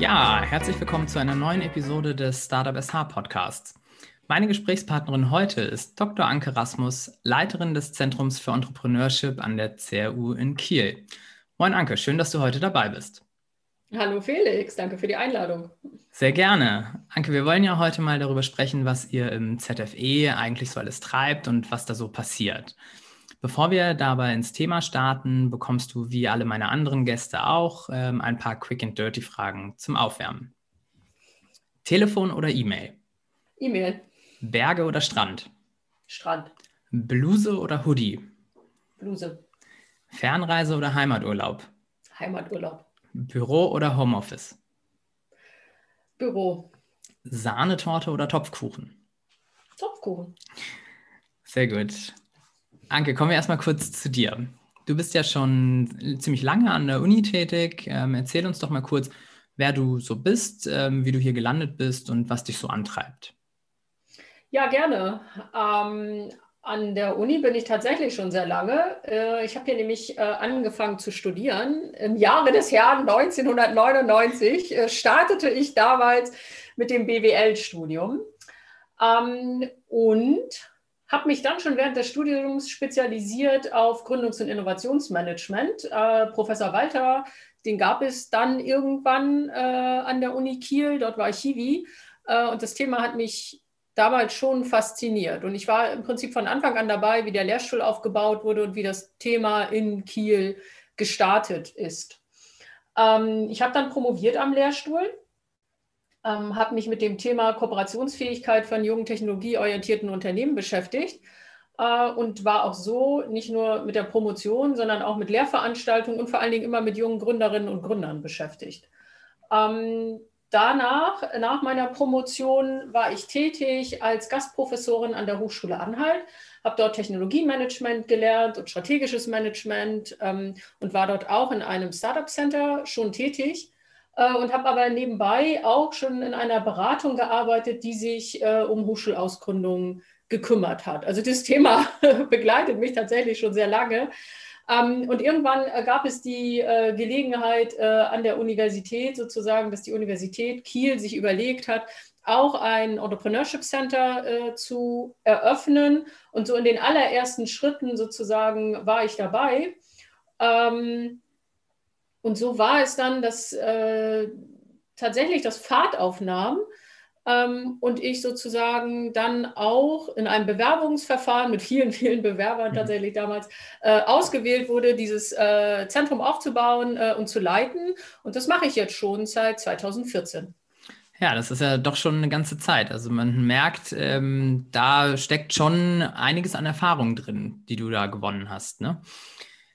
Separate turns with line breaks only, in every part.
Ja, herzlich willkommen zu einer neuen Episode des Startup SH Podcasts. Meine Gesprächspartnerin heute ist Dr. Anke Rasmus, Leiterin des Zentrums für Entrepreneurship an der CRU in Kiel. Moin Anke, schön, dass du heute dabei bist.
Hallo Felix, danke für die Einladung.
Sehr gerne. Anke, wir wollen ja heute mal darüber sprechen, was ihr im ZFE eigentlich so alles treibt und was da so passiert. Bevor wir dabei ins Thema starten, bekommst du wie alle meine anderen Gäste auch ähm, ein paar Quick and Dirty Fragen zum Aufwärmen. Telefon oder E-Mail?
E-Mail.
Berge oder Strand?
Strand.
Bluse oder Hoodie?
Bluse.
Fernreise oder Heimaturlaub?
Heimaturlaub.
Büro oder Homeoffice?
Büro.
Sahnetorte oder Topfkuchen?
Topfkuchen.
Sehr gut. Anke, kommen wir erstmal kurz zu dir. Du bist ja schon ziemlich lange an der Uni tätig. Ähm, erzähl uns doch mal kurz, wer du so bist, ähm, wie du hier gelandet bist und was dich so antreibt.
Ja, gerne. Ähm, an der Uni bin ich tatsächlich schon sehr lange. Äh, ich habe hier nämlich äh, angefangen zu studieren. Im Jahre des Jahres 1999 äh, startete ich damals mit dem BWL-Studium. Ähm, und habe mich dann schon während des Studiums spezialisiert auf Gründungs- und Innovationsmanagement. Äh, Professor Walter, den gab es dann irgendwann äh, an der Uni Kiel, dort war ich Hiwi. Äh, und das Thema hat mich damals schon fasziniert. Und ich war im Prinzip von Anfang an dabei, wie der Lehrstuhl aufgebaut wurde und wie das Thema in Kiel gestartet ist. Ähm, ich habe dann promoviert am Lehrstuhl ähm, habe mich mit dem Thema Kooperationsfähigkeit von jungen technologieorientierten Unternehmen beschäftigt äh, und war auch so nicht nur mit der Promotion, sondern auch mit Lehrveranstaltungen und vor allen Dingen immer mit jungen Gründerinnen und Gründern beschäftigt. Ähm, danach, nach meiner Promotion, war ich tätig als Gastprofessorin an der Hochschule Anhalt, habe dort Technologiemanagement gelernt und strategisches Management ähm, und war dort auch in einem Startup Center schon tätig und habe aber nebenbei auch schon in einer Beratung gearbeitet, die sich äh, um Hochschulausgründungen gekümmert hat. Also das Thema begleitet mich tatsächlich schon sehr lange. Ähm, und irgendwann äh, gab es die äh, Gelegenheit äh, an der Universität sozusagen, dass die Universität Kiel sich überlegt hat, auch ein Entrepreneurship Center äh, zu eröffnen. Und so in den allerersten Schritten sozusagen war ich dabei. Ähm, und so war es dann, dass äh, tatsächlich das Fahrt aufnahm ähm, und ich sozusagen dann auch in einem Bewerbungsverfahren mit vielen, vielen Bewerbern mhm. tatsächlich damals äh, ausgewählt wurde, dieses äh, Zentrum aufzubauen äh, und zu leiten. Und das mache ich jetzt schon seit 2014.
Ja, das ist ja doch schon eine ganze Zeit. Also man merkt, ähm, da steckt schon einiges an Erfahrung drin, die du da gewonnen hast. Ne?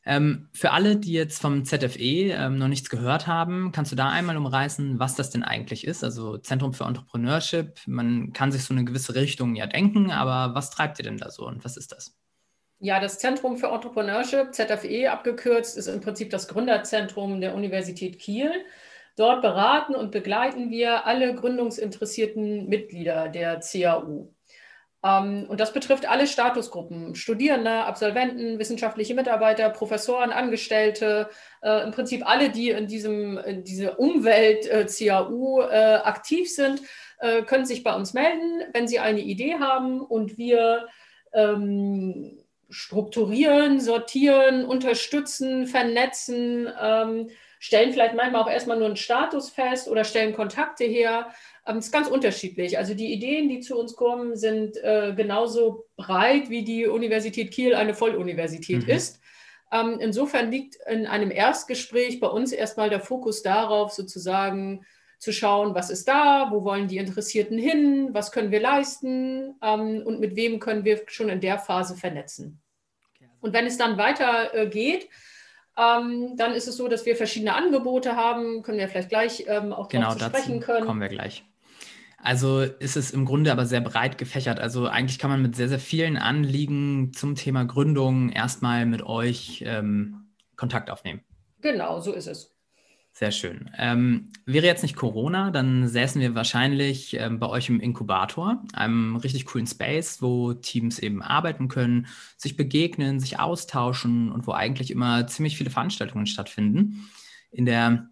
Ähm, für alle, die jetzt vom ZFE ähm, noch nichts gehört haben, kannst du da einmal umreißen, was das denn eigentlich ist? Also Zentrum für Entrepreneurship, man kann sich so eine gewisse Richtung ja denken, aber was treibt ihr denn da so und was ist das?
Ja, das Zentrum für Entrepreneurship, ZFE abgekürzt, ist im Prinzip das Gründerzentrum der Universität Kiel. Dort beraten und begleiten wir alle gründungsinteressierten Mitglieder der CAU. Ähm, und das betrifft alle Statusgruppen, Studierende, Absolventen, wissenschaftliche Mitarbeiter, Professoren, Angestellte, äh, im Prinzip alle, die in, diesem, in dieser Umwelt äh, CAU äh, aktiv sind, können sich bei uns melden, wenn sie eine Idee haben. Und wir ähm, strukturieren, sortieren, unterstützen, vernetzen, ähm, stellen vielleicht manchmal auch erstmal nur einen Status fest oder stellen Kontakte her. Ähm, es ist ganz unterschiedlich. Also die Ideen, die zu uns kommen, sind äh, genauso breit, wie die Universität Kiel eine Volluniversität mhm. ist. Ähm, insofern liegt in einem Erstgespräch bei uns erstmal der Fokus darauf, sozusagen zu schauen, was ist da, wo wollen die Interessierten hin, was können wir leisten ähm, und mit wem können wir schon in der Phase vernetzen. Und wenn es dann weiter äh, geht, ähm, dann ist es so, dass wir verschiedene Angebote haben, können wir vielleicht gleich ähm, auch
genau, dazu
sprechen können.
Kommen wir gleich. Also ist es im Grunde aber sehr breit gefächert. Also eigentlich kann man mit sehr, sehr vielen Anliegen zum Thema Gründung erstmal mit euch ähm, Kontakt aufnehmen.
Genau, so ist es.
Sehr schön. Ähm, wäre jetzt nicht Corona, dann säßen wir wahrscheinlich ähm, bei euch im Inkubator, einem richtig coolen Space, wo Teams eben arbeiten können, sich begegnen, sich austauschen und wo eigentlich immer ziemlich viele Veranstaltungen stattfinden. In der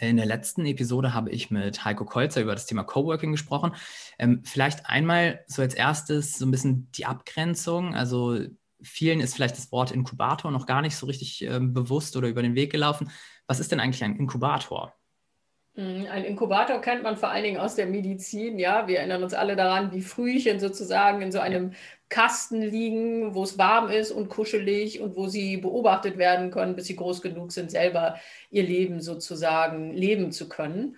In der letzten Episode habe ich mit Heiko Kolzer über das Thema Coworking gesprochen. Ähm, vielleicht einmal so als erstes so ein bisschen die Abgrenzung. Also vielen ist vielleicht das Wort Inkubator noch gar nicht so richtig ähm, bewusst oder über den Weg gelaufen. Was ist denn eigentlich ein Inkubator?
Hm, ein Inkubator kennt man vor allen Dingen aus der Medizin. Ja, wir erinnern uns alle daran, wie Frühchen sozusagen in so einem Kasten liegen, wo es warm ist und kuschelig und wo sie beobachtet werden können, bis sie groß genug sind, selber ihr Leben sozusagen leben zu können.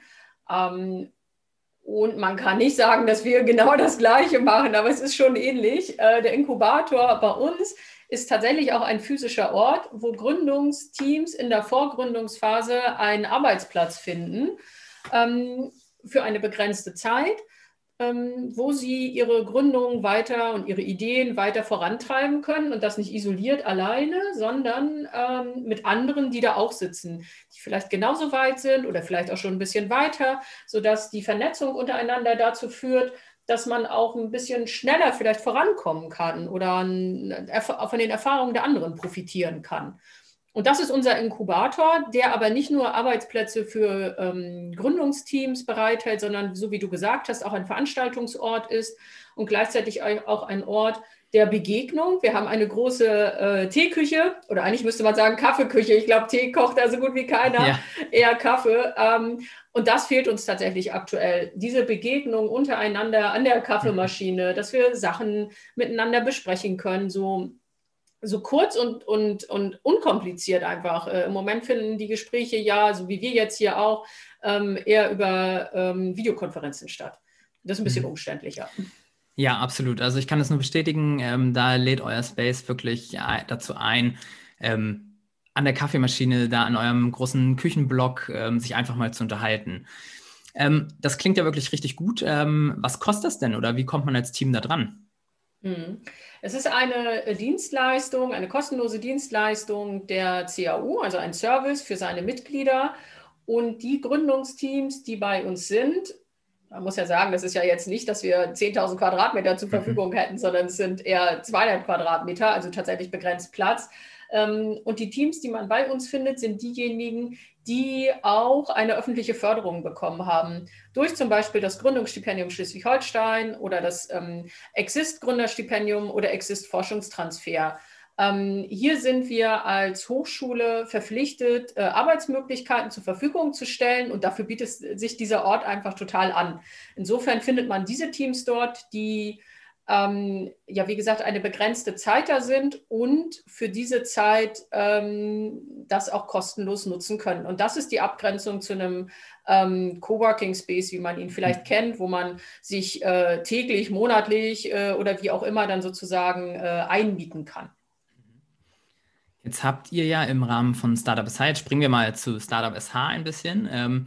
Ähm, und man kann nicht sagen, dass wir genau das Gleiche machen, aber es ist schon ähnlich. Äh, der Inkubator bei uns ist tatsächlich auch ein physischer Ort, wo Gründungsteams in der Vorgründungsphase einen Arbeitsplatz finden ähm, für eine begrenzte Zeit ähm, wo sie ihre Gründung weiter und ihre Ideen weiter vorantreiben können und das nicht isoliert alleine, sondern ähm, mit anderen, die da auch sitzen, die vielleicht genauso weit sind oder vielleicht auch schon ein bisschen weiter, sodass die Vernetzung untereinander dazu führt, dass man auch ein bisschen schneller vielleicht vorankommen kann oder von den Erfahrungen der anderen profitieren kann. Und das ist unser Inkubator, der aber nicht nur Arbeitsplätze für ähm, Gründungsteams bereithält, sondern, so wie du gesagt hast, auch ein Veranstaltungsort ist und gleichzeitig auch ein Ort der Begegnung. Wir haben eine große äh, Teeküche oder eigentlich müsste man sagen Kaffeeküche. Ich glaube, Tee kocht da so gut wie keiner, ja. eher Kaffee. Ähm, und das fehlt uns tatsächlich aktuell. Diese Begegnung untereinander an der Kaffeemaschine, dass wir Sachen miteinander besprechen können, so so kurz und, und, und unkompliziert einfach. Äh, Im Moment finden die Gespräche ja, so wie wir jetzt hier auch, ähm, eher über ähm, Videokonferenzen statt. Das ist ein bisschen mhm. umständlicher.
Ja, absolut. Also ich kann das nur bestätigen. Ähm, da lädt euer Space wirklich ja, dazu ein, ähm, an der Kaffeemaschine, da an eurem großen Küchenblock, ähm, sich einfach mal zu unterhalten. Ähm, das klingt ja wirklich richtig gut. was kostet das denn oder wie kommt man als Team da dran?
Mhm. Es ist eine Dienstleistung, eine kostenlose Dienstleistung der CAU, also ein Service für seine Mitglieder. Und die Gründungsteams, die bei uns sind, man muss ja sagen, das ist ja jetzt nicht, dass wir 10.000 Quadratmeter zur mhm. Verfügung hätten, sondern es sind eher 200 Quadratmeter, also tatsächlich begrenzt Platz. Ähm, und die Teams, die man bei uns findet, sind diejenigen, die auch eine öffentliche Förderung bekommen haben. Durch zum Beispiel das Gründungsstipendium Schleswig-Holstein oder das ähm, Exist-Gründerstipendium oder Exist-Forschungstransfer. Ähm, hier sind wir als Hochschule verpflichtet, äh, Arbeitsmöglichkeiten zur Verfügung zu stellen und dafür bietet sich dieser Ort einfach total an. Insofern findet man diese Teams dort, die ähm, ja, wie gesagt, eine begrenzte Zeit da sind und für diese Zeit ähm, das auch kostenlos nutzen können. Und das ist die Abgrenzung zu einem ähm, Coworking Space, wie man ihn vielleicht mhm. kennt, wo man sich äh, täglich, monatlich äh, oder wie auch immer dann sozusagen äh, einmieten kann.
Jetzt habt ihr ja im Rahmen von Startup jetzt springen wir mal zu Startup SH ein bisschen. Ähm,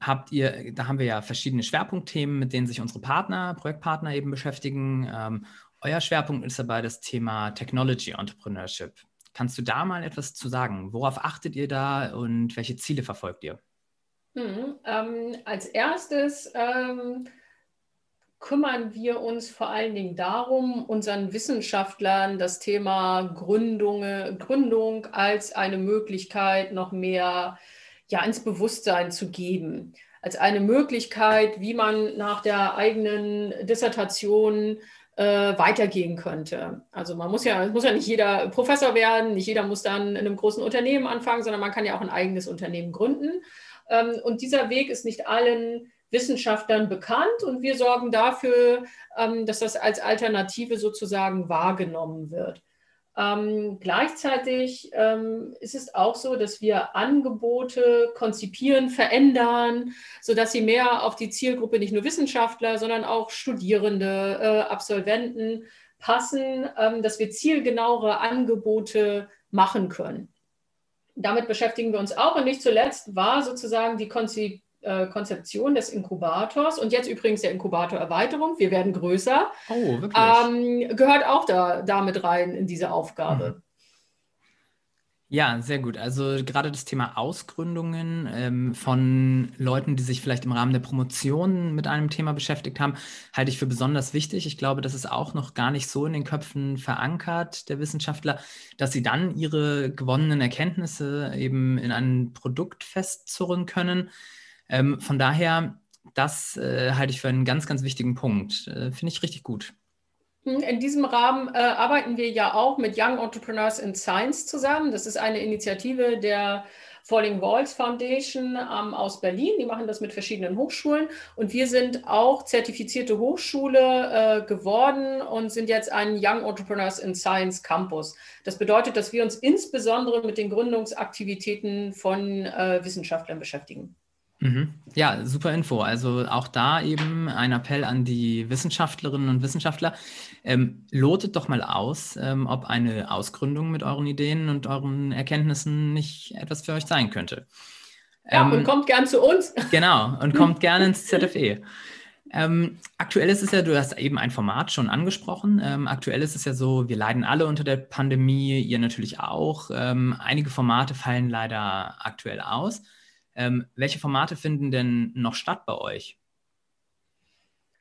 habt ihr, da haben wir ja verschiedene Schwerpunktthemen, mit denen sich unsere Partner, Projektpartner eben beschäftigen. Ähm, euer Schwerpunkt ist dabei das Thema Technology Entrepreneurship. Kannst du da mal etwas zu sagen? Worauf achtet ihr da und welche Ziele verfolgt ihr?
Hm, ähm, als erstes ähm, kümmern wir uns vor allen Dingen darum, unseren Wissenschaftlern das Thema Gründung, Gründung als eine Möglichkeit noch mehr ja ins Bewusstsein zu geben, als eine Möglichkeit, wie man nach der eigenen Dissertation äh, weitergehen könnte. Also man muss ja, muss ja nicht jeder Professor werden, nicht jeder muss dann in einem großen Unternehmen anfangen, sondern man kann ja auch ein eigenes Unternehmen gründen. Ähm, und dieser Weg ist nicht allen Wissenschaftlern bekannt und wir sorgen dafür, ähm, dass das als Alternative sozusagen wahrgenommen wird. Ähm, gleichzeitig ähm, ist es auch so, dass wir Angebote konzipieren, verändern, sodass sie mehr auf die Zielgruppe nicht nur Wissenschaftler, sondern auch Studierende, äh, Absolventen passen, ähm, dass wir zielgenauere Angebote machen können. Damit beschäftigen wir uns auch und nicht zuletzt war sozusagen die Konzipierung äh, Konzeption des Inkubators und jetzt übrigens der Inkubator-Erweiterung, wir werden größer, oh, ähm, gehört auch da, damit rein in diese Aufgabe. Mhm.
Ja, sehr gut. Also gerade das Thema Ausgründungen ähm, von Leuten, die sich vielleicht im Rahmen der Promotion mit einem Thema beschäftigt haben, halte ich für besonders wichtig. Ich glaube, das ist auch noch gar nicht so in den Köpfen verankert der Wissenschaftler, dass sie dann ihre gewonnenen Erkenntnisse eben in ein Produkt festzurren können. Ähm, von daher, das äh, halte ich für einen ganz, ganz wichtigen Punkt. Äh, Finde ich richtig gut.
Hm, in diesem Rahmen äh, arbeiten wir ja auch mit Young Entrepreneurs in Science zusammen. Das ist eine Initiative der Falling Walls Foundation ähm, aus Berlin. Die machen das mit verschiedenen Hochschulen. Und wir sind auch zertifizierte Hochschule äh, geworden und sind jetzt ein Young Entrepreneurs in Science Campus. Das bedeutet, dass wir uns insbesondere mit den Gründungsaktivitäten von äh, Wissenschaftlern beschäftigen.
Mhm. Ja, super Info. Also auch da eben ein Appell an die Wissenschaftlerinnen und Wissenschaftler. Ähm, lotet doch mal aus, ähm, ob eine Ausgründung mit euren Ideen und euren Erkenntnissen nicht etwas für euch sein könnte.
Ja, ähm, und kommt gern zu uns.
Genau, und kommt gerne ins ZFE. Ähm, aktuell ist es ja, du hast eben ein Format schon angesprochen. Ähm, aktuell ist es ja so, wir leiden alle unter der Pandemie, ihr natürlich auch. Ähm, einige Formate fallen leider aktuell aus. Ähm, welche Formate finden denn noch statt bei euch?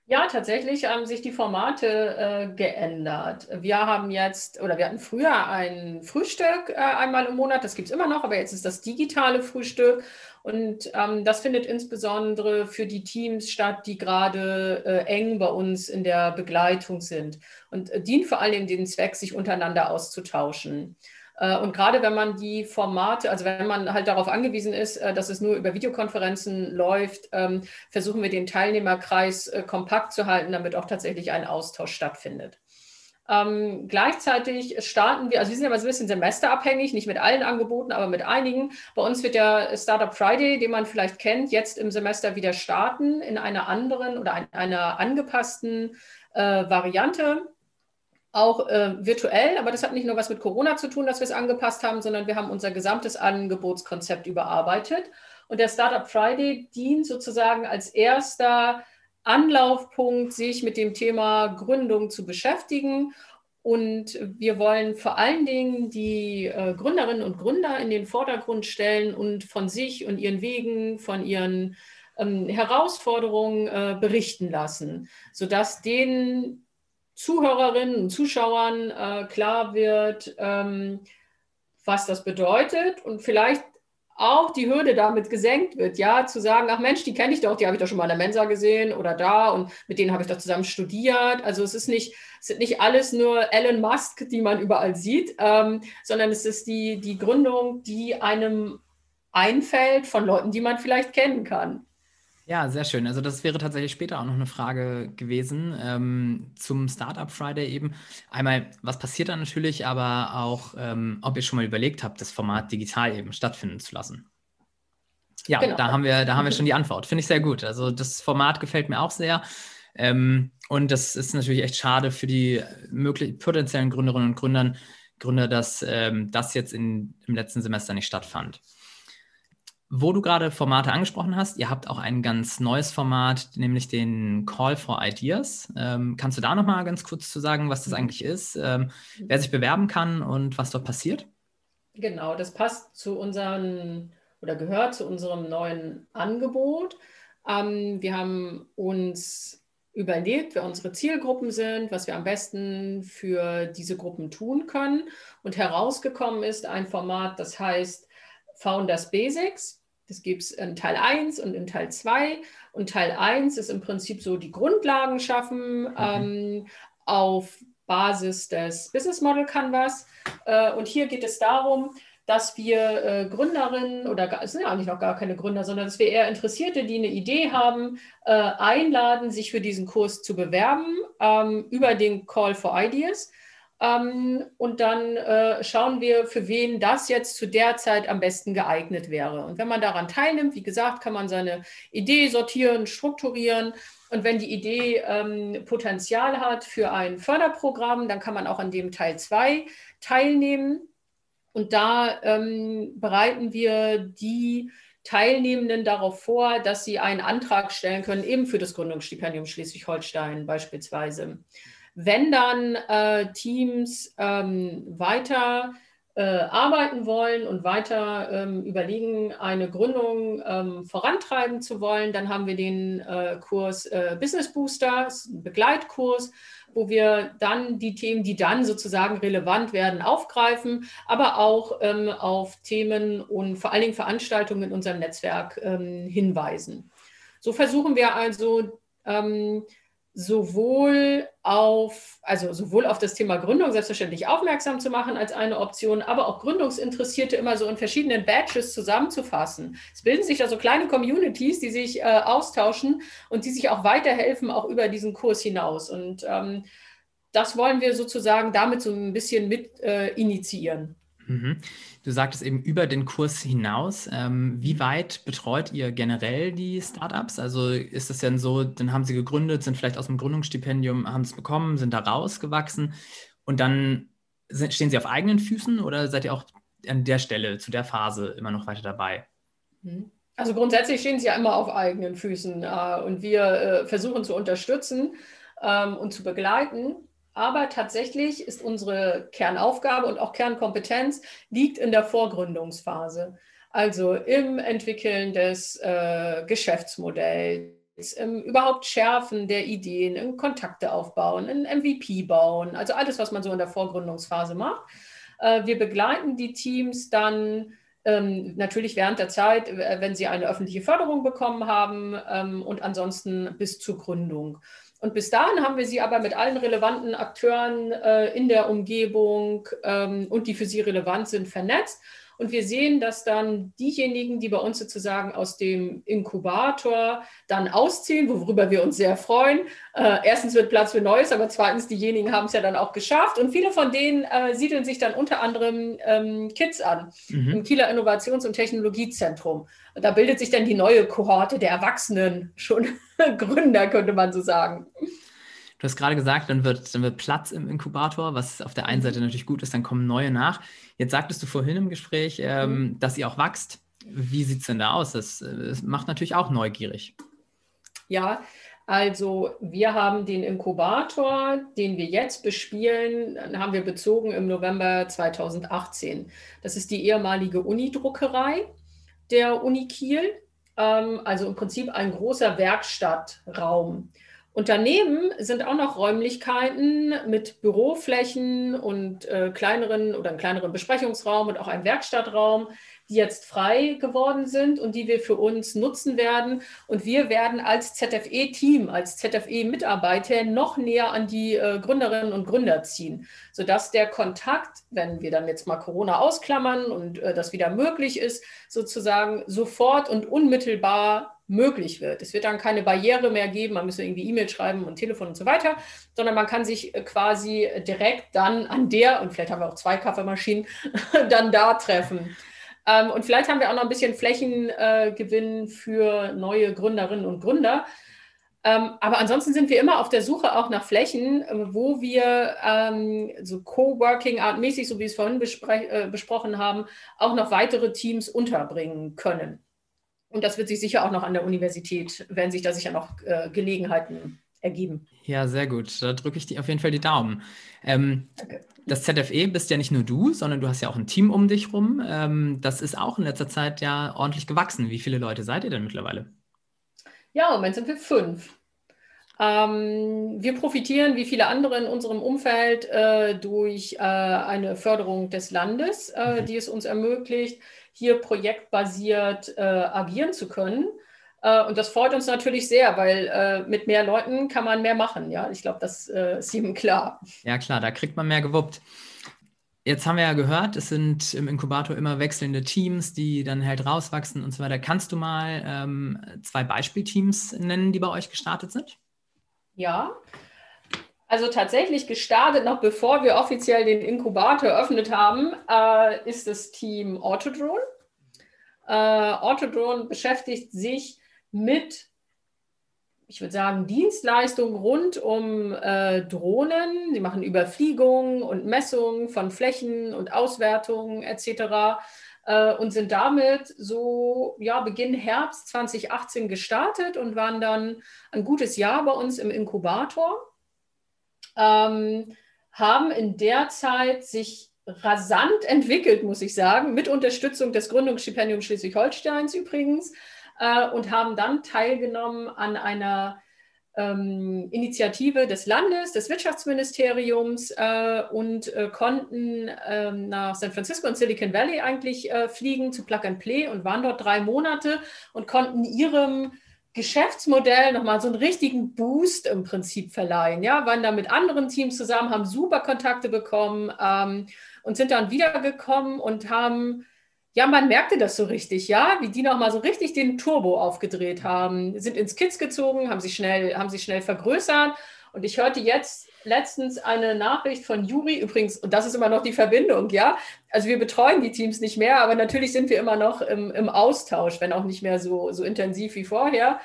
Ja, tatsächlich haben sich die Formate äh, geändert. Wir haben jetzt, oder wir hatten früher ein Frühstück äh, einmal im Monat, das gibt es immer noch, aber jetzt ist das digitale Frühstück. Und ähm, das findet insbesondere für die Teams statt, die gerade äh, eng bei uns in der Begleitung sind und äh, dient vor allem dem Zweck, sich untereinander auszutauschen. Äh, und gerade wenn man die Formate, also wenn man halt darauf angewiesen ist, äh, dass es nur über Videokonferenzen läuft, ähm, versuchen wir den Teilnehmerkreis äh, kompakt zu halten, damit auch tatsächlich ein Austausch stattfindet. Ähm, gleichzeitig starten wir, also wir sind aber so ein bisschen semesterabhängig, nicht mit allen Angeboten, aber mit einigen. Bei uns wird der Startup Friday, den man vielleicht kennt, jetzt im Semester wieder starten in einer anderen oder ein, einer angepassten äh, Variante auch äh, virtuell, aber das hat nicht nur was mit Corona zu tun, dass wir es angepasst haben, sondern wir haben unser gesamtes Angebotskonzept überarbeitet. Und der Startup Friday dient sozusagen als erster Anlaufpunkt, sich mit dem Thema Gründung zu beschäftigen. Und wir wollen vor allen Dingen die äh, Gründerinnen und Gründer in den Vordergrund stellen und von sich und ihren Wegen, von ihren ähm, Herausforderungen äh, berichten lassen, sodass denen Zuhörerinnen und Zuschauern äh, klar wird, ähm, was das bedeutet und vielleicht auch die Hürde damit gesenkt wird, ja, zu sagen, ach Mensch, die kenne ich doch, die habe ich doch schon mal in der Mensa gesehen oder da und mit denen habe ich doch zusammen studiert. Also es ist nicht, es sind nicht alles nur Elon Musk, die man überall sieht, ähm, sondern es ist die, die Gründung, die einem einfällt von Leuten, die man vielleicht kennen kann.
Ja, sehr schön. Also das wäre tatsächlich später auch noch eine Frage gewesen ähm, zum Startup Friday eben. Einmal, was passiert da natürlich, aber auch, ähm, ob ihr schon mal überlegt habt, das Format digital eben stattfinden zu lassen. Ja, genau. da haben wir, da haben wir schon die Antwort. Finde ich sehr gut. Also das Format gefällt mir auch sehr. Ähm, und das ist natürlich echt schade für die möglich potenziellen Gründerinnen und Gründern, Gründer, dass ähm, das jetzt in, im letzten Semester nicht stattfand. Wo du gerade Formate angesprochen hast, ihr habt auch ein ganz neues Format, nämlich den Call for Ideas. Ähm, kannst du da nochmal ganz kurz zu sagen, was das mhm. eigentlich ist, ähm, wer sich bewerben kann und was dort passiert?
Genau, das passt zu unseren oder gehört zu unserem neuen Angebot. Ähm, wir haben uns überlegt, wer unsere Zielgruppen sind, was wir am besten für diese Gruppen tun können. Und herausgekommen ist ein Format, das heißt Founders Basics. Das gibt es in Teil 1 und in Teil 2. Und Teil 1 ist im Prinzip so die Grundlagen schaffen mhm. ähm, auf Basis des Business Model Canvas. Äh, und hier geht es darum, dass wir äh, Gründerinnen oder es sind ja eigentlich noch gar keine Gründer, sondern dass wir eher Interessierte, die eine Idee haben, äh, einladen, sich für diesen Kurs zu bewerben ähm, über den Call for Ideas. Ähm, und dann äh, schauen wir, für wen das jetzt zu der Zeit am besten geeignet wäre. Und wenn man daran teilnimmt, wie gesagt, kann man seine Idee sortieren, strukturieren. Und wenn die Idee ähm, Potenzial hat für ein Förderprogramm, dann kann man auch an dem Teil 2 teilnehmen. Und da ähm, bereiten wir die Teilnehmenden darauf vor, dass sie einen Antrag stellen können, eben für das Gründungsstipendium Schleswig-Holstein beispielsweise. Wenn dann äh, Teams ähm, weiter äh, arbeiten wollen und weiter ähm, überlegen, eine Gründung ähm, vorantreiben zu wollen, dann haben wir den äh, Kurs äh, Business Booster, ein Begleitkurs, wo wir dann die Themen, die dann sozusagen relevant werden, aufgreifen, aber auch ähm, auf Themen und vor allen Dingen Veranstaltungen in unserem Netzwerk ähm, hinweisen. So versuchen wir also ähm, sowohl auf, also sowohl auf das Thema Gründung selbstverständlich aufmerksam zu machen als eine Option, aber auch Gründungsinteressierte immer so in verschiedenen Batches zusammenzufassen. Es bilden sich da so kleine Communities, die sich äh, austauschen und die sich auch weiterhelfen, auch über diesen Kurs hinaus. Und ähm, das wollen wir sozusagen damit so ein bisschen mit äh, initiieren.
Mhm. Du sagtest eben über den Kurs hinaus. Ähm, wie weit betreut ihr generell die Startups? Also ist es denn so, dann haben sie gegründet, sind vielleicht aus dem Gründungsstipendium, haben es bekommen, sind da rausgewachsen und dann sind, stehen sie auf eigenen Füßen oder seid ihr auch an der Stelle, zu der Phase immer noch weiter dabei?
Mhm. Also grundsätzlich stehen sie ja immer auf eigenen Füßen äh, und wir äh, versuchen zu unterstützen ähm, und zu begleiten. Aber tatsächlich ist unsere Kernaufgabe und auch Kernkompetenz liegt in der Vorgründungsphase. Also im Entwickeln des äh, Geschäftsmodells, im überhaupt Schärfen der Ideen, im Kontakte aufbauen, in MVP bauen, also alles, was man so in der Vorgründungsphase macht. Äh, wir begleiten die Teams dann ähm, natürlich während der Zeit, wenn sie eine öffentliche Förderung bekommen haben ähm, und ansonsten bis zur Gründung. Und bis dahin haben wir sie aber mit allen relevanten Akteuren äh, in der Umgebung ähm, und die für sie relevant sind, vernetzt. Und wir sehen, dass dann diejenigen, die bei uns sozusagen aus dem Inkubator dann ausziehen, worüber wir uns sehr freuen. Äh, erstens wird Platz für Neues, aber zweitens, diejenigen haben es ja dann auch geschafft. Und viele von denen äh, siedeln sich dann unter anderem ähm, Kids an mhm. im Kieler Innovations- und Technologiezentrum. Da bildet sich dann die neue Kohorte der Erwachsenen, schon Gründer, könnte man so sagen.
Du hast gerade gesagt, dann wird, dann wird Platz im Inkubator, was auf der einen mhm. Seite natürlich gut ist, dann kommen neue nach. Jetzt sagtest du vorhin im Gespräch, ähm, mhm. dass ihr auch wächst. Wie sieht es denn da aus? Das, das macht natürlich auch neugierig.
Ja, also wir haben den Inkubator, den wir jetzt bespielen, haben wir bezogen im November 2018. Das ist die ehemalige Unidruckerei der Uni Kiel, ähm, also im Prinzip ein großer Werkstattraum. Und daneben sind auch noch Räumlichkeiten mit Büroflächen und äh, kleineren oder einem kleineren Besprechungsraum und auch ein Werkstattraum, die jetzt frei geworden sind und die wir für uns nutzen werden. Und wir werden als ZFE-Team, als ZFE-Mitarbeiter noch näher an die äh, Gründerinnen und Gründer ziehen, sodass der Kontakt, wenn wir dann jetzt mal Corona ausklammern und äh, das wieder möglich ist, sozusagen sofort und unmittelbar möglich wird. Es wird dann keine Barriere mehr geben, man müsste irgendwie E-Mail schreiben und Telefon und so weiter, sondern man kann sich äh, quasi direkt dann an der, und vielleicht haben wir auch zwei Kaffeemaschinen, dann da treffen. Ähm, und vielleicht haben wir auch noch ein bisschen Flächengewinn für neue Gründerinnen und Gründer. Ähm, aber ansonsten sind wir immer auf der Suche auch nach Flächen, äh, wo wir ähm, so Coworking-Art-mäßig, so wie wir es vorhin äh, besprochen haben, auch noch weitere Teams unterbringen können. Und das wird sich sicher auch noch an der Universität, werden sich da sicher noch äh, Gelegenheiten ergeben.
Ja, sehr gut. Da drücke ich dir auf jeden Fall die Daumen. Ähm, das ZFE bist ja nicht nur du, sondern du hast ja auch ein Team um dich rum. Ähm, das ist auch in letzter Zeit ja ordentlich gewachsen. Wie viele Leute seid ihr denn mittlerweile?
Ja, im Moment sind wir fünf. Ähm, wir profitieren, wie viele andere in unserem Umfeld, äh, durch äh, eine Förderung des Landes, äh, mhm. die es uns ermöglicht, hier projektbasiert äh, agieren zu können. Äh, und das freut uns natürlich sehr, weil äh, mit mehr Leuten kann man mehr machen. Ja, ich glaube, das äh, ist jedem klar.
Ja, klar, da kriegt man mehr gewuppt. Jetzt haben wir ja gehört, es sind im Inkubator immer wechselnde Teams, die dann halt rauswachsen und so weiter. Kannst du mal ähm, zwei Beispielteams nennen, die bei euch gestartet sind?
Ja, also tatsächlich gestartet, noch bevor wir offiziell den Inkubator eröffnet haben, äh, ist das Team Autodrone. Äh, Autodrone beschäftigt sich mit, ich würde sagen, Dienstleistungen rund um äh, Drohnen. Sie machen Überfliegungen und Messungen von Flächen und Auswertungen etc. Äh, und sind damit so ja, Beginn Herbst 2018 gestartet und waren dann ein gutes Jahr bei uns im Inkubator ähm, haben in der Zeit sich rasant entwickelt, muss ich sagen, mit Unterstützung des Gründungsstipendiums Schleswig-Holsteins übrigens äh, und haben dann teilgenommen an einer ähm, Initiative des Landes, des Wirtschaftsministeriums äh, und äh, konnten ähm, nach San Francisco und Silicon Valley eigentlich äh, fliegen zu Plug and Play und waren dort drei Monate und konnten ihrem Geschäftsmodell nochmal so einen richtigen Boost im Prinzip verleihen. Ja, waren da mit anderen Teams zusammen, haben super Kontakte bekommen ähm, und sind dann wiedergekommen und haben ja, man merkte das so richtig, ja, wie die nochmal so richtig den Turbo aufgedreht haben, sind ins Kids gezogen, haben sich schnell, haben sich schnell vergrößert. Und ich hörte jetzt letztens eine Nachricht von Juri, übrigens, und das ist immer noch die Verbindung, ja. Also wir betreuen die Teams nicht mehr, aber natürlich sind wir immer noch im, im Austausch, wenn auch nicht mehr so, so intensiv wie vorher.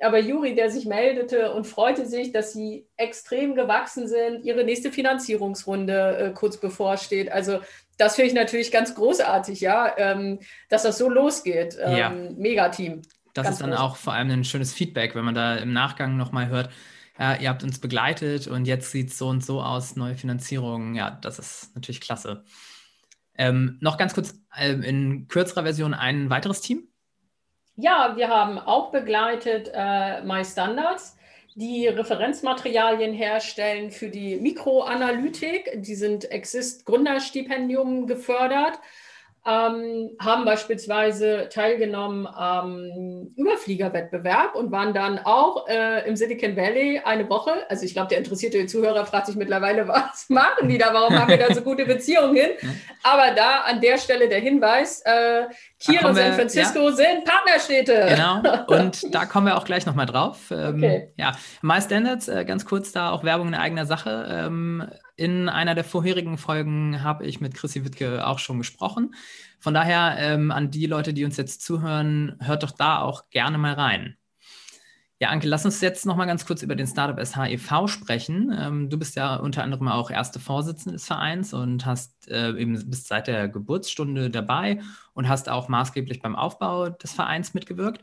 Aber Juri, der sich meldete und freute sich, dass sie extrem gewachsen sind, ihre nächste Finanzierungsrunde äh, kurz bevorsteht. Also das finde ich natürlich ganz großartig, ja, ähm, dass das so losgeht. Ähm, ja. Megateam.
Das ganz ist dann groß. auch vor allem ein schönes Feedback, wenn man da im Nachgang nochmal hört, ja, ihr habt uns begleitet und jetzt sieht es so und so aus, neue Finanzierungen. Ja, das ist natürlich klasse. Ähm, noch ganz kurz äh, in kürzerer Version ein weiteres Team.
Ja, wir haben auch begleitet äh, MyStandards die Referenzmaterialien herstellen für die Mikroanalytik. Die sind Exist Gründerstipendium gefördert ähm, haben beispielsweise teilgenommen am Überfliegerwettbewerb und waren dann auch äh, im Silicon Valley eine Woche. Also ich glaube, der interessierte Zuhörer fragt sich mittlerweile, was machen die da? Warum haben wir da so gute Beziehungen hin? Aber da an der Stelle der Hinweis, äh, Kiel und San Francisco ja. sind Partnerstädte.
Genau, und da kommen wir auch gleich nochmal drauf. Ähm, okay. Ja, My Standards, äh, ganz kurz da auch Werbung in eigener Sache. Ähm, in einer der vorherigen Folgen habe ich mit Chrissy Wittke auch schon gesprochen. Von daher ähm, an die Leute, die uns jetzt zuhören, hört doch da auch gerne mal rein. Ja, Anke, lass uns jetzt noch mal ganz kurz über den Startup SHEV sprechen. Ähm, du bist ja unter anderem auch erste Vorsitzende des Vereins und hast äh, eben bist seit der Geburtsstunde dabei und hast auch maßgeblich beim Aufbau des Vereins mitgewirkt.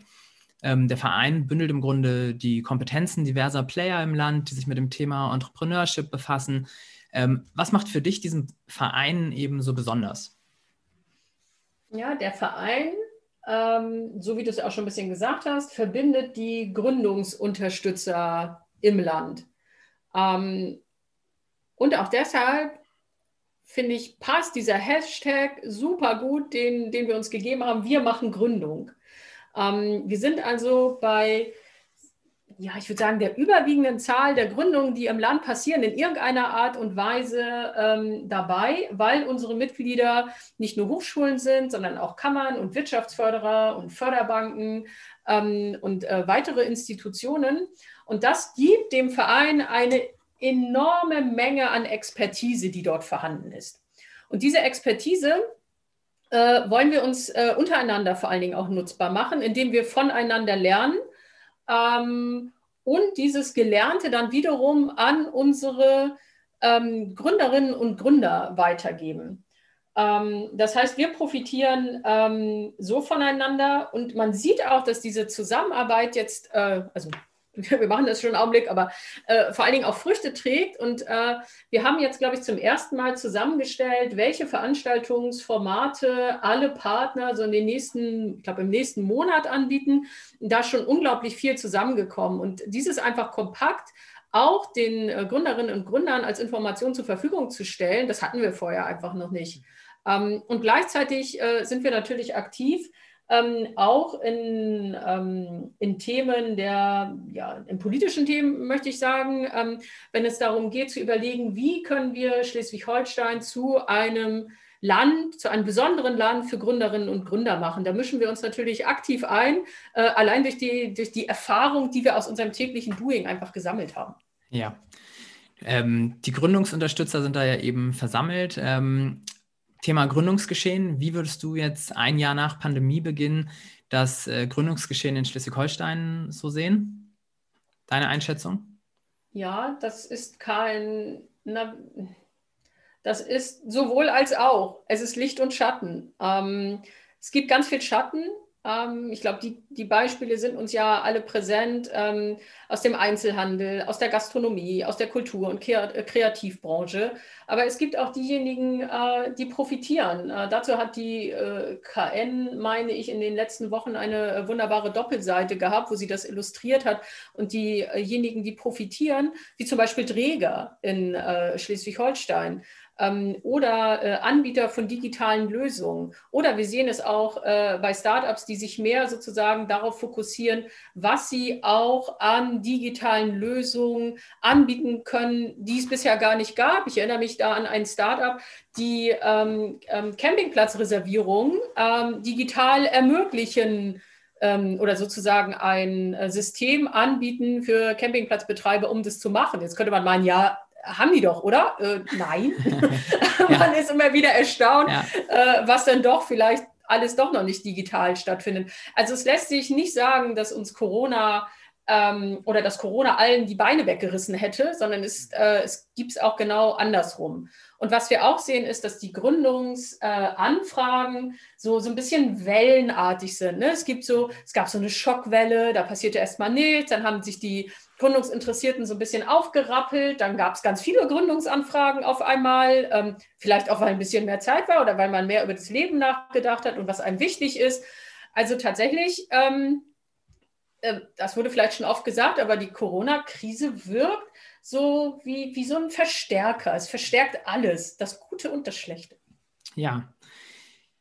Ähm, der Verein bündelt im Grunde die Kompetenzen diverser Player im Land, die sich mit dem Thema Entrepreneurship befassen. Ähm, was macht für dich diesen Verein eben so besonders?
Ja, der Verein, ähm, so wie du es auch schon ein bisschen gesagt hast, verbindet die Gründungsunterstützer im Land. Ähm, und auch deshalb finde ich, passt dieser Hashtag super gut, den, den wir uns gegeben haben. Wir machen Gründung. Ähm, wir sind also bei ja, ich würde sagen, der überwiegenden Zahl der Gründungen, die im Land passieren, in irgendeiner Art und Weise ähm, dabei, weil unsere Mitglieder nicht nur Hochschulen sind, sondern auch Kammern und Wirtschaftsförderer und Förderbanken ähm, und äh, weitere Institutionen. Und das gibt dem Verein eine enorme Menge an Expertise, die dort vorhanden ist. Und diese Expertise äh, wollen wir uns äh, untereinander vor allen Dingen auch nutzbar machen, indem wir voneinander lernen ähm, und dieses Gelernte dann wiederum an unsere ähm, Gründerinnen und Gründer weitergeben. Ähm, das heißt, wir profitieren ähm, so voneinander und man sieht auch, dass diese Zusammenarbeit jetzt, äh, also wir machen das schon einen Augenblick, aber äh, vor allen Dingen auch Früchte trägt. Und äh, wir haben jetzt, glaube ich, zum ersten Mal zusammengestellt, welche Veranstaltungsformate alle Partner so in den nächsten, ich glaube, im nächsten Monat anbieten. Da ist schon unglaublich viel zusammengekommen. Und dieses einfach kompakt auch den äh, Gründerinnen und Gründern als Information zur Verfügung zu stellen, das hatten wir vorher einfach noch nicht. Ähm, und gleichzeitig äh, sind wir natürlich aktiv ähm, auch in, ähm, in Themen der, ja, in politischen Themen möchte ich sagen, ähm, wenn es darum geht zu überlegen, wie können wir Schleswig-Holstein zu einem Land, zu einem besonderen Land für Gründerinnen und Gründer machen. Da mischen wir uns natürlich aktiv ein, äh, allein durch die, durch die Erfahrung, die wir aus unserem täglichen Doing einfach gesammelt haben.
Ja. Ähm, die Gründungsunterstützer sind da ja eben versammelt. Ähm, Thema Gründungsgeschehen. Wie würdest du jetzt ein Jahr nach Pandemiebeginn das äh, Gründungsgeschehen in Schleswig-Holstein so sehen? Deine Einschätzung?
Ja, das ist kein, na, das ist sowohl als auch. Es ist Licht und Schatten. Ähm, es gibt ganz viel Schatten, ich glaube, die, die Beispiele sind uns ja alle präsent ähm, aus dem Einzelhandel, aus der Gastronomie, aus der Kultur- und äh, Kreativbranche. Aber es gibt auch diejenigen, äh, die profitieren. Äh, dazu hat die äh, KN, meine ich, in den letzten Wochen eine äh, wunderbare Doppelseite gehabt, wo sie das illustriert hat. Und diejenigen, die profitieren, wie zum Beispiel Dräger in äh, Schleswig-Holstein, ähm, oder äh, Anbieter von digitalen Lösungen. Oder wir sehen es auch äh, bei Startups, die sich mehr sozusagen darauf fokussieren, was sie auch an digitalen Lösungen anbieten können, die es bisher gar nicht gab. Ich erinnere mich da an ein Startup, die ähm, ähm, Campingplatzreservierung ähm, digital ermöglichen ähm, oder sozusagen ein äh, System anbieten für Campingplatzbetreiber, um das zu machen. Jetzt könnte man meinen, ja, haben die doch, oder? Äh, nein. Man ist immer wieder erstaunt, ja. äh, was dann doch vielleicht alles doch noch nicht digital stattfindet. Also es lässt sich nicht sagen, dass uns Corona ähm, oder dass Corona allen die Beine weggerissen hätte, sondern es, äh, es gibt es auch genau andersrum. Und was wir auch sehen, ist, dass die Gründungsanfragen äh, so, so ein bisschen wellenartig sind. Ne? Es gibt so, es gab so eine Schockwelle, da passierte erstmal nichts, dann haben sich die Gründungsinteressierten so ein bisschen aufgerappelt. Dann gab es ganz viele Gründungsanfragen auf einmal. Ähm, vielleicht auch, weil ein bisschen mehr Zeit war oder weil man mehr über das Leben nachgedacht hat und was einem wichtig ist. Also tatsächlich, ähm, äh, das wurde vielleicht schon oft gesagt, aber die Corona-Krise wirkt so wie, wie so ein Verstärker. Es verstärkt alles, das Gute und das Schlechte.
Ja,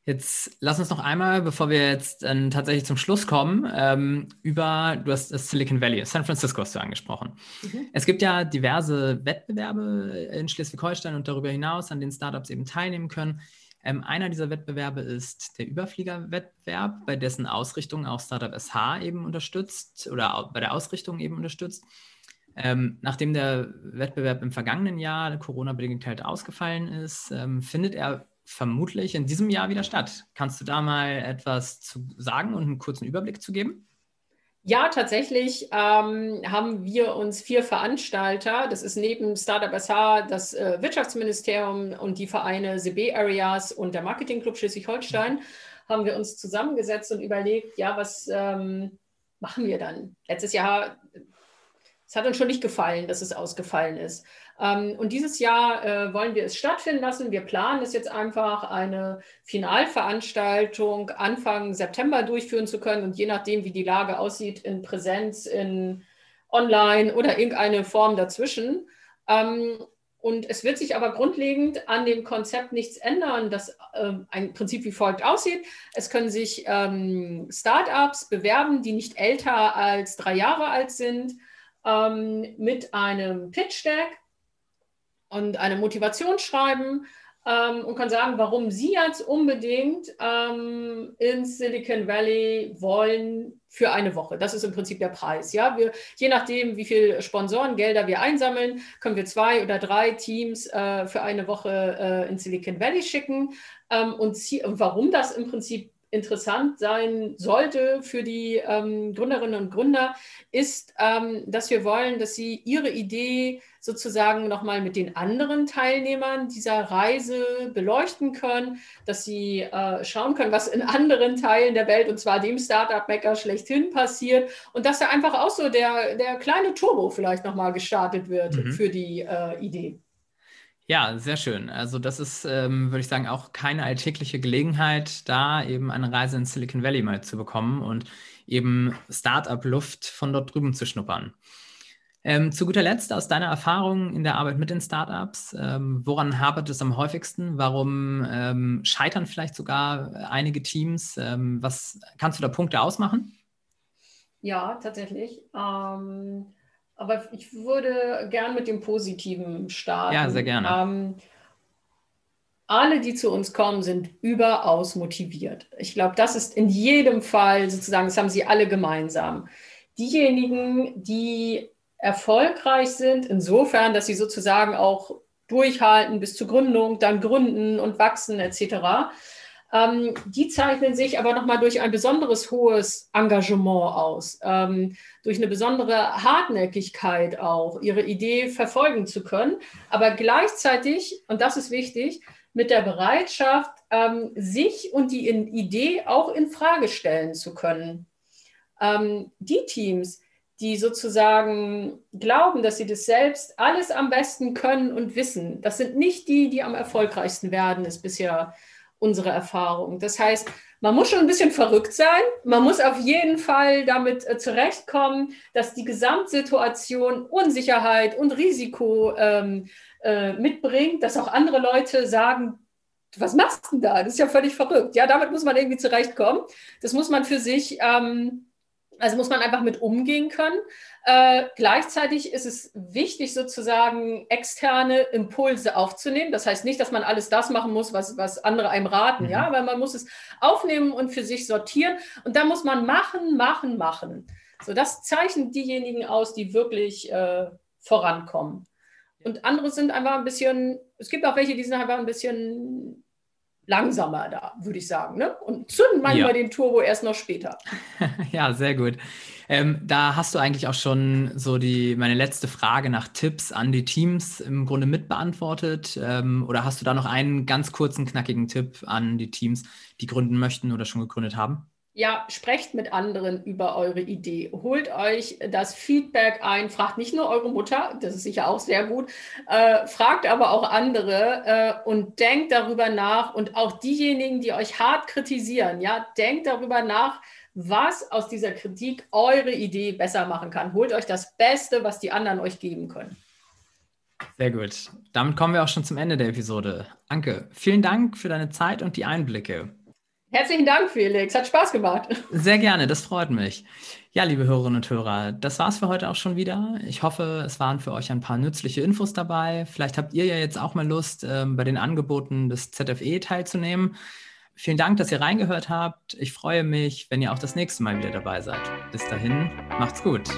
Jetzt lass uns noch einmal, bevor wir jetzt äh, tatsächlich zum Schluss kommen, ähm, über, du hast das Silicon Valley, San Francisco hast du angesprochen. Mhm. Es gibt ja diverse Wettbewerbe in Schleswig-Holstein und darüber hinaus, an denen Startups eben teilnehmen können. Ähm, einer dieser Wettbewerbe ist der Überflieger-Wettbewerb, bei dessen Ausrichtung auch Startup SH eben unterstützt oder bei der Ausrichtung eben unterstützt. Ähm, nachdem der Wettbewerb im vergangenen Jahr Corona-bedingt halt ausgefallen ist, ähm, findet er vermutlich in diesem Jahr wieder statt. Kannst du da mal etwas zu sagen und einen kurzen Überblick zu geben?
Ja, tatsächlich ähm, haben wir uns vier Veranstalter, das ist neben Startup SH das äh, Wirtschaftsministerium und die Vereine CB Areas und der Marketingclub Schleswig-Holstein, haben wir uns zusammengesetzt und überlegt, ja, was ähm, machen wir dann? Letztes Jahr, es hat uns schon nicht gefallen, dass es ausgefallen ist. Ähm, und dieses Jahr äh, wollen wir es stattfinden lassen. Wir planen es jetzt einfach, eine Finalveranstaltung Anfang September durchführen zu können. Und je nachdem, wie die Lage aussieht, in Präsenz, in Online oder irgendeine Form dazwischen. Ähm, und es wird sich aber grundlegend an dem Konzept nichts ändern, das äh, ein Prinzip wie folgt aussieht. Es können sich ähm, Startups bewerben, die nicht älter als drei Jahre alt sind, ähm, mit einem Pitch Deck und eine Motivation schreiben ähm, und kann sagen, warum Sie jetzt unbedingt ähm, ins Silicon Valley wollen für eine Woche. Das ist im Prinzip der Preis. Ja? Wir, je nachdem, wie viel Sponsorengelder wir einsammeln, können wir zwei oder drei Teams äh, für eine Woche äh, ins Silicon Valley schicken. Ähm, und, und warum das im Prinzip interessant sein sollte für die ähm, Gründerinnen und Gründer, ist, ähm, dass wir wollen, dass sie ihre Idee sozusagen nochmal mit den anderen Teilnehmern dieser Reise beleuchten können, dass sie äh, schauen können, was in anderen Teilen der Welt, und zwar dem Startup-Mecker schlechthin passiert und dass da einfach auch so der, der kleine Turbo vielleicht nochmal gestartet wird mhm. für die äh, Idee.
Ja, sehr schön. Also das ist, ähm, würde ich sagen, auch keine alltägliche Gelegenheit, da eben eine Reise in Silicon Valley mal zu bekommen und eben Startup-Luft von dort drüben zu schnuppern. Ähm, zu guter Letzt, aus deiner Erfahrung in der Arbeit mit den Startups, ähm, woran hapert es am häufigsten? Warum ähm, scheitern vielleicht sogar einige Teams? Ähm, was kannst du da Punkte ausmachen?
Ja, tatsächlich. Ähm, aber ich würde gern mit dem Positiven starten.
Ja, sehr gerne. Ähm,
alle, die zu uns kommen, sind überaus motiviert. Ich glaube, das ist in jedem Fall sozusagen, das haben sie alle gemeinsam. Diejenigen, die erfolgreich sind, insofern, dass sie sozusagen auch durchhalten bis zur Gründung, dann gründen und wachsen etc., ähm, die zeichnen sich aber nochmal durch ein besonderes hohes Engagement aus, ähm, durch eine besondere Hartnäckigkeit auch, ihre Idee verfolgen zu können, aber gleichzeitig, und das ist wichtig, mit der Bereitschaft, ähm, sich und die Idee auch in Frage stellen zu können. Ähm, die Teams, die sozusagen glauben, dass sie das selbst alles am besten können und wissen, das sind nicht die, die am erfolgreichsten werden, ist bisher unsere Erfahrung. Das heißt, man muss schon ein bisschen verrückt sein. Man muss auf jeden Fall damit äh, zurechtkommen, dass die Gesamtsituation Unsicherheit und Risiko ähm, äh, mitbringt, dass auch andere Leute sagen, was machst du denn da? Das ist ja völlig verrückt. Ja, damit muss man irgendwie zurechtkommen. Das muss man für sich ähm, also muss man einfach mit umgehen können. Äh, gleichzeitig ist es wichtig, sozusagen externe Impulse aufzunehmen. Das heißt nicht, dass man alles das machen muss, was, was andere einem raten, mhm. ja, weil man muss es aufnehmen und für sich sortieren. Und da muss man machen, machen, machen. So, das zeichnet diejenigen aus, die wirklich äh, vorankommen. Und andere sind einfach ein bisschen, es gibt auch welche, die sind einfach ein bisschen langsamer da, würde ich sagen. Ne? Und zünden manchmal ja. den Turbo erst noch später.
ja, sehr gut. Ähm, da hast du eigentlich auch schon so die meine letzte Frage nach Tipps an die Teams im Grunde mitbeantwortet. Ähm, oder hast du da noch einen ganz kurzen, knackigen Tipp an die Teams, die gründen möchten oder schon gegründet haben?
Ja, sprecht mit anderen über eure Idee. Holt euch das Feedback ein. Fragt nicht nur eure Mutter, das ist sicher auch sehr gut, äh, fragt aber auch andere äh, und denkt darüber nach. Und auch diejenigen, die euch hart kritisieren, ja, denkt darüber nach, was aus dieser Kritik eure Idee besser machen kann. Holt euch das Beste, was die anderen euch geben können.
Sehr gut. Damit kommen wir auch schon zum Ende der Episode. Anke, vielen Dank für deine Zeit und die Einblicke.
Herzlichen Dank, Felix. Hat Spaß gemacht.
Sehr gerne, das freut mich. Ja, liebe Hörerinnen und Hörer, das war's für heute auch schon wieder. Ich hoffe, es waren für euch ein paar nützliche Infos dabei. Vielleicht habt ihr ja jetzt auch mal Lust, ähm, bei den Angeboten des ZFE teilzunehmen. Vielen Dank, dass ihr reingehört habt. Ich freue mich, wenn ihr auch das nächste Mal wieder dabei seid. Bis dahin, macht's gut.